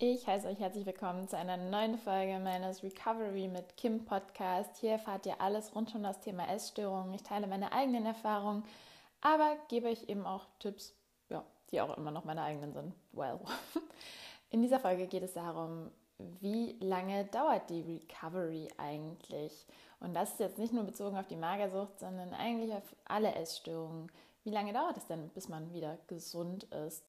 Ich heiße euch herzlich willkommen zu einer neuen Folge meines Recovery mit Kim Podcast. Hier erfahrt ihr alles rund um das Thema Essstörungen. Ich teile meine eigenen Erfahrungen, aber gebe euch eben auch Tipps, ja, die auch immer noch meine eigenen sind. Well. In dieser Folge geht es darum, wie lange dauert die Recovery eigentlich? Und das ist jetzt nicht nur bezogen auf die Magersucht, sondern eigentlich auf alle Essstörungen. Wie lange dauert es denn, bis man wieder gesund ist?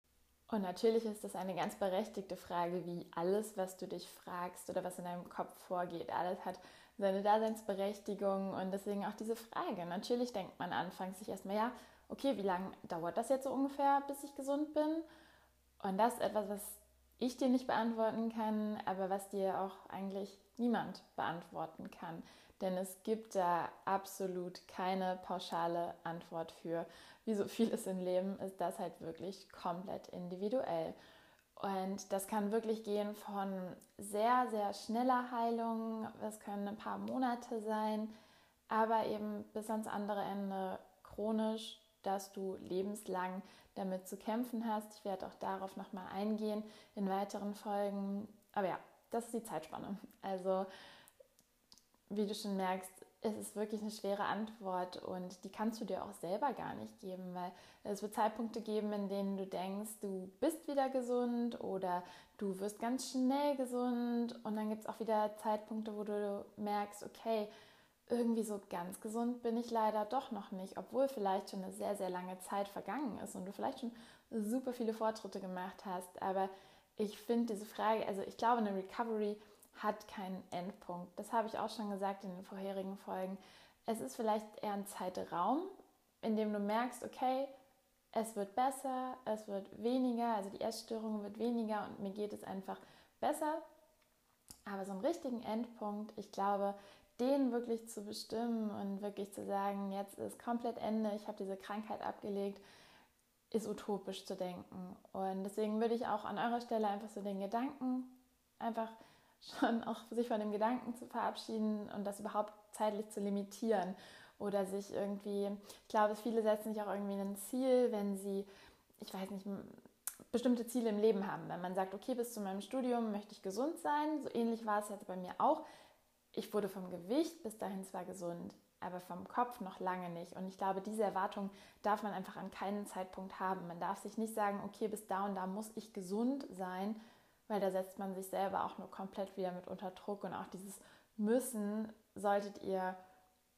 Und natürlich ist das eine ganz berechtigte Frage, wie alles, was du dich fragst oder was in deinem Kopf vorgeht, alles hat seine Daseinsberechtigung und deswegen auch diese Frage. Natürlich denkt man anfangs sich erstmal, ja, okay, wie lange dauert das jetzt so ungefähr, bis ich gesund bin? Und das ist etwas, was ich dir nicht beantworten kann, aber was dir auch eigentlich niemand beantworten kann. Denn es gibt da absolut keine pauschale Antwort für. Wie so vieles im Leben ist das halt wirklich komplett individuell. Und das kann wirklich gehen von sehr, sehr schneller Heilung, das können ein paar Monate sein, aber eben bis ans andere Ende chronisch, dass du lebenslang damit zu kämpfen hast. Ich werde auch darauf nochmal eingehen in weiteren Folgen. Aber ja, das ist die Zeitspanne. Also wie du schon merkst, ist es wirklich eine schwere Antwort und die kannst du dir auch selber gar nicht geben, weil es wird Zeitpunkte geben, in denen du denkst, du bist wieder gesund oder du wirst ganz schnell gesund und dann gibt es auch wieder Zeitpunkte, wo du merkst, okay, irgendwie so ganz gesund bin ich leider doch noch nicht, obwohl vielleicht schon eine sehr, sehr lange Zeit vergangen ist und du vielleicht schon super viele Fortschritte gemacht hast. Aber ich finde diese Frage, also ich glaube, eine Recovery hat keinen Endpunkt. Das habe ich auch schon gesagt in den vorherigen Folgen. Es ist vielleicht eher ein Zeitraum, in dem du merkst, okay, es wird besser, es wird weniger, also die Essstörung wird weniger und mir geht es einfach besser. Aber so einen richtigen Endpunkt, ich glaube, den wirklich zu bestimmen und wirklich zu sagen, jetzt ist komplett Ende, ich habe diese Krankheit abgelegt, ist utopisch zu denken. Und deswegen würde ich auch an eurer Stelle einfach so den Gedanken einfach schon auch sich von dem Gedanken zu verabschieden und das überhaupt zeitlich zu limitieren oder sich irgendwie, ich glaube, viele setzen sich auch irgendwie ein Ziel, wenn sie, ich weiß nicht, bestimmte Ziele im Leben haben. Wenn man sagt, okay, bis zu meinem Studium möchte ich gesund sein, so ähnlich war es jetzt bei mir auch. Ich wurde vom Gewicht bis dahin zwar gesund, aber vom Kopf noch lange nicht. Und ich glaube, diese Erwartung darf man einfach an keinen Zeitpunkt haben. Man darf sich nicht sagen, okay, bis da und da muss ich gesund sein, weil da setzt man sich selber auch nur komplett wieder mit unter Druck und auch dieses Müssen solltet ihr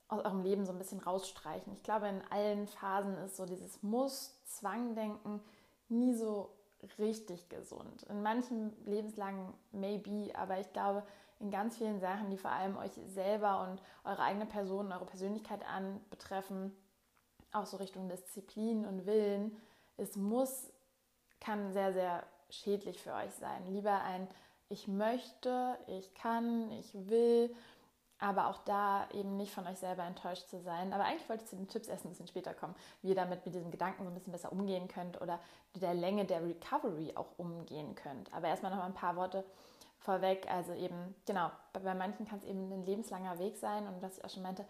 aus eurem Leben so ein bisschen rausstreichen. Ich glaube, in allen Phasen ist so dieses Muss, Zwang-Denken nie so richtig gesund. In manchen lebenslangen maybe, aber ich glaube, in ganz vielen Sachen, die vor allem euch selber und eure eigene Person, eure Persönlichkeit an betreffen, auch so Richtung Disziplin und Willen, es muss, kann sehr, sehr schädlich für euch sein. Lieber ein Ich möchte, ich kann, ich will, aber auch da eben nicht von euch selber enttäuscht zu sein. Aber eigentlich wollte ich zu den Tipps erst ein bisschen später kommen, wie ihr damit mit diesem Gedanken so ein bisschen besser umgehen könnt oder mit der Länge der Recovery auch umgehen könnt. Aber erstmal noch mal ein paar Worte vorweg. Also eben, genau, bei manchen kann es eben ein lebenslanger Weg sein und was ich auch schon meinte,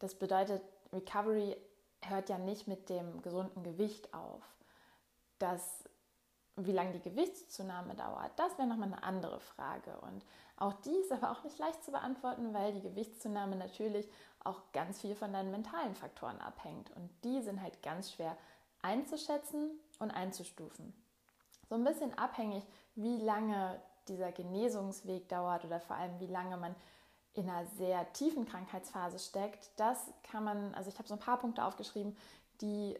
das bedeutet, Recovery hört ja nicht mit dem gesunden Gewicht auf. Das wie lange die Gewichtszunahme dauert, das wäre nochmal eine andere Frage. Und auch die ist aber auch nicht leicht zu beantworten, weil die Gewichtszunahme natürlich auch ganz viel von deinen mentalen Faktoren abhängt. Und die sind halt ganz schwer einzuschätzen und einzustufen. So ein bisschen abhängig, wie lange dieser Genesungsweg dauert oder vor allem wie lange man in einer sehr tiefen Krankheitsphase steckt, das kann man, also ich habe so ein paar Punkte aufgeschrieben, die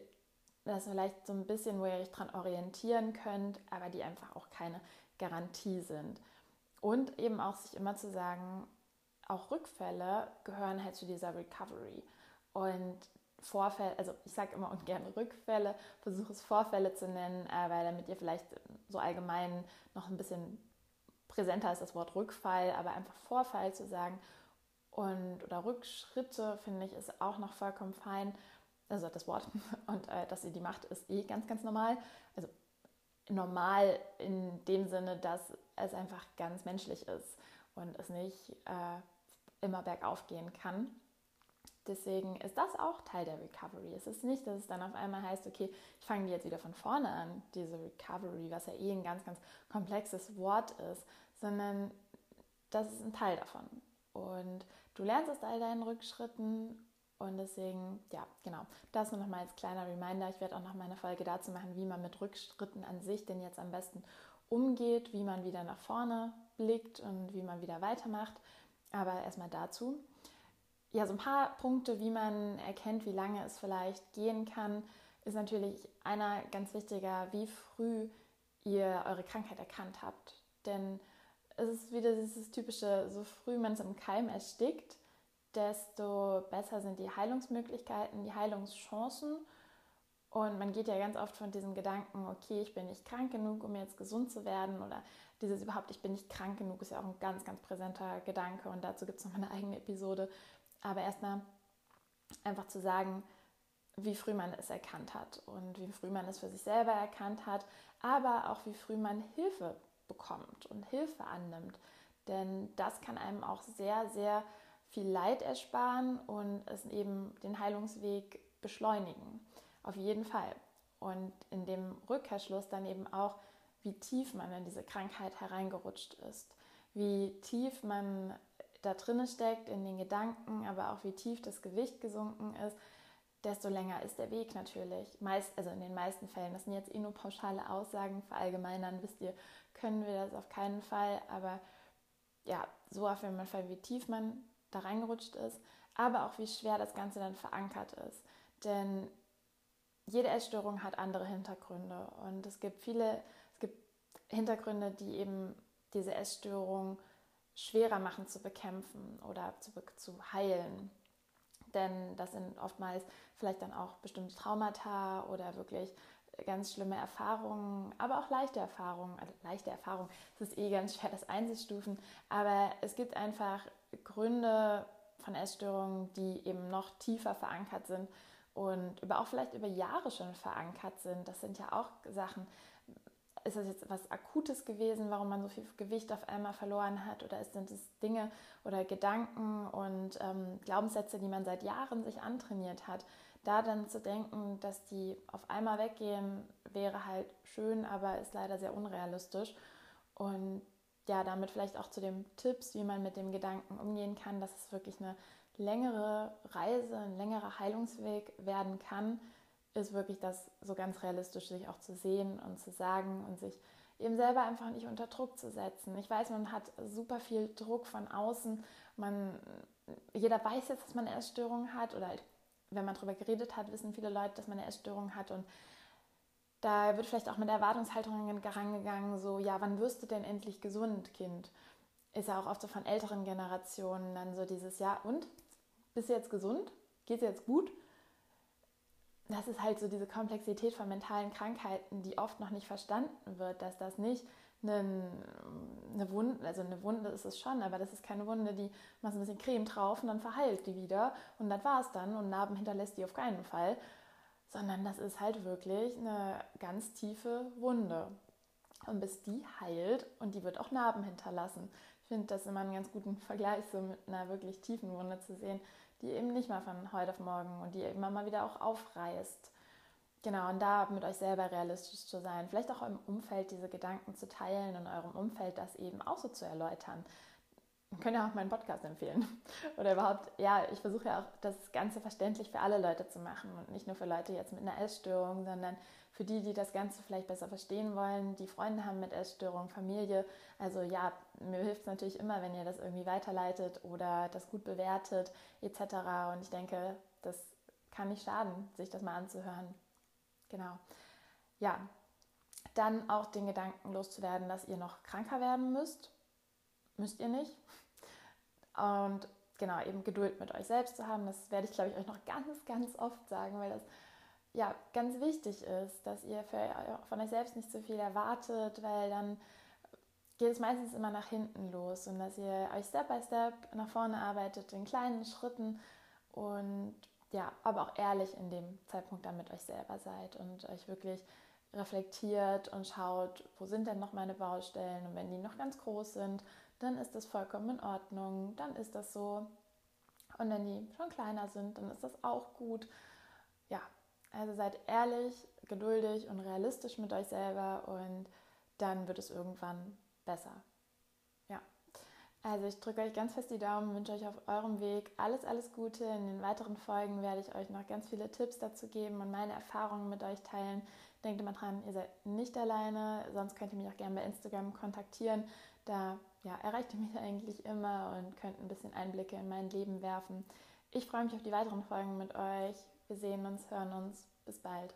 das vielleicht so ein bisschen, wo ihr euch dran orientieren könnt, aber die einfach auch keine Garantie sind. Und eben auch sich immer zu sagen, auch Rückfälle gehören halt zu dieser Recovery. Und Vorfälle, also ich sage immer ungern Rückfälle, versuche es Vorfälle zu nennen, weil damit ihr vielleicht so allgemein noch ein bisschen präsenter ist das Wort Rückfall, aber einfach Vorfall zu sagen und oder Rückschritte finde ich ist auch noch vollkommen fein also das Wort, und äh, dass sie die macht, ist eh ganz, ganz normal. Also normal in dem Sinne, dass es einfach ganz menschlich ist und es nicht äh, immer bergauf gehen kann. deswegen ist das auch Teil der Recovery. Es ist nicht, dass es dann auf einmal heißt, okay, ich fange jetzt wieder von vorne an, diese Recovery, was ja eh ein ganz, ganz komplexes Wort ist, sondern das ist ein Teil davon. Und du lernst aus all deinen Rückschritten und deswegen, ja, genau, das nur nochmal als kleiner Reminder. Ich werde auch noch mal eine Folge dazu machen, wie man mit Rückschritten an sich denn jetzt am besten umgeht, wie man wieder nach vorne blickt und wie man wieder weitermacht. Aber erstmal dazu. Ja, so ein paar Punkte, wie man erkennt, wie lange es vielleicht gehen kann, ist natürlich einer ganz wichtiger, wie früh ihr eure Krankheit erkannt habt. Denn es ist wieder dieses typische, so früh man es im Keim erstickt, desto besser sind die Heilungsmöglichkeiten, die Heilungschancen. Und man geht ja ganz oft von diesem Gedanken, okay, ich bin nicht krank genug, um jetzt gesund zu werden. Oder dieses überhaupt, ich bin nicht krank genug, ist ja auch ein ganz, ganz präsenter Gedanke. Und dazu gibt es noch eine eigene Episode. Aber erstmal einfach zu sagen, wie früh man es erkannt hat und wie früh man es für sich selber erkannt hat, aber auch wie früh man Hilfe bekommt und Hilfe annimmt. Denn das kann einem auch sehr, sehr viel Leid ersparen und es eben den Heilungsweg beschleunigen. Auf jeden Fall. Und in dem Rückkehrschluss dann eben auch, wie tief man in diese Krankheit hereingerutscht ist, wie tief man da drinne steckt in den Gedanken, aber auch wie tief das Gewicht gesunken ist, desto länger ist der Weg natürlich. Meist, also in den meisten Fällen. Das sind jetzt eh nur pauschale Aussagen. Verallgemeinern wisst ihr, können wir das auf keinen Fall. Aber ja, so auf jeden Fall, wie tief man da reingerutscht ist, aber auch wie schwer das Ganze dann verankert ist. Denn jede Essstörung hat andere Hintergründe und es gibt viele, es gibt Hintergründe, die eben diese Essstörung schwerer machen zu bekämpfen oder zu, zu heilen. Denn das sind oftmals vielleicht dann auch bestimmte Traumata oder wirklich ganz schlimme Erfahrungen, aber auch leichte Erfahrungen. Also leichte Erfahrungen, es ist eh ganz schwer, das einzustufen, aber es gibt einfach Gründe von Essstörungen, die eben noch tiefer verankert sind und über auch vielleicht über Jahre schon verankert sind. Das sind ja auch Sachen. Ist das jetzt was Akutes gewesen, warum man so viel Gewicht auf einmal verloren hat? Oder sind es Dinge oder Gedanken und ähm, Glaubenssätze, die man seit Jahren sich antrainiert hat? Da dann zu denken, dass die auf einmal weggehen, wäre halt schön, aber ist leider sehr unrealistisch. Und ja, damit vielleicht auch zu den Tipps, wie man mit dem Gedanken umgehen kann, dass es wirklich eine längere Reise, ein längerer Heilungsweg werden kann, ist wirklich das so ganz realistisch sich auch zu sehen und zu sagen und sich eben selber einfach nicht unter Druck zu setzen. Ich weiß, man hat super viel Druck von außen. Man, jeder weiß jetzt, dass man eine Essstörung hat oder wenn man darüber geredet hat, wissen viele Leute, dass man eine Essstörung hat und da wird vielleicht auch mit Erwartungshaltungen herangegangen, so, ja, wann wirst du denn endlich gesund, Kind? Ist ja auch oft so von älteren Generationen dann so dieses, ja, und? Bist du jetzt gesund? Geht es jetzt gut? Das ist halt so diese Komplexität von mentalen Krankheiten, die oft noch nicht verstanden wird, dass das nicht eine, Wunde, also eine Wunde ist es schon, aber das ist keine Wunde, die machst ein bisschen Creme drauf und dann verheilt die wieder und das war es dann und Narben hinterlässt die auf keinen Fall, sondern das ist halt wirklich eine ganz tiefe Wunde. Und bis die heilt und die wird auch Narben hinterlassen. Ich finde das immer einen ganz guten Vergleich, so mit einer wirklich tiefen Wunde zu sehen, die eben nicht mal von heute auf morgen und die immer mal wieder auch aufreißt. Genau, und da mit euch selber realistisch zu sein. Vielleicht auch im Umfeld diese Gedanken zu teilen und eurem Umfeld das eben auch so zu erläutern könnt ihr auch meinen Podcast empfehlen. Oder überhaupt, ja, ich versuche ja auch das Ganze verständlich für alle Leute zu machen und nicht nur für Leute jetzt mit einer Essstörung, sondern für die, die das Ganze vielleicht besser verstehen wollen, die Freunde haben mit Essstörung, Familie. Also ja, mir hilft es natürlich immer, wenn ihr das irgendwie weiterleitet oder das gut bewertet etc. Und ich denke, das kann nicht schaden, sich das mal anzuhören. Genau. Ja, dann auch den Gedanken loszuwerden, dass ihr noch kranker werden müsst müsst ihr nicht. Und genau, eben Geduld mit euch selbst zu haben, das werde ich, glaube ich, euch noch ganz, ganz oft sagen, weil das ja ganz wichtig ist, dass ihr für, von euch selbst nicht zu viel erwartet, weil dann geht es meistens immer nach hinten los und dass ihr euch Step by Step nach vorne arbeitet in kleinen Schritten und ja, aber auch ehrlich in dem Zeitpunkt dann mit euch selber seid und euch wirklich reflektiert und schaut, wo sind denn noch meine Baustellen und wenn die noch ganz groß sind, dann ist das vollkommen in Ordnung, dann ist das so. Und wenn die schon kleiner sind, dann ist das auch gut. Ja, also seid ehrlich, geduldig und realistisch mit euch selber und dann wird es irgendwann besser. Ja, also ich drücke euch ganz fest die Daumen, wünsche euch auf eurem Weg alles, alles Gute. In den weiteren Folgen werde ich euch noch ganz viele Tipps dazu geben und meine Erfahrungen mit euch teilen. Denkt immer dran, ihr seid nicht alleine, sonst könnt ihr mich auch gerne bei Instagram kontaktieren. Da ja, erreicht ihr mich eigentlich immer und könnt ein bisschen Einblicke in mein Leben werfen. Ich freue mich auf die weiteren Folgen mit euch. Wir sehen uns, hören uns. Bis bald.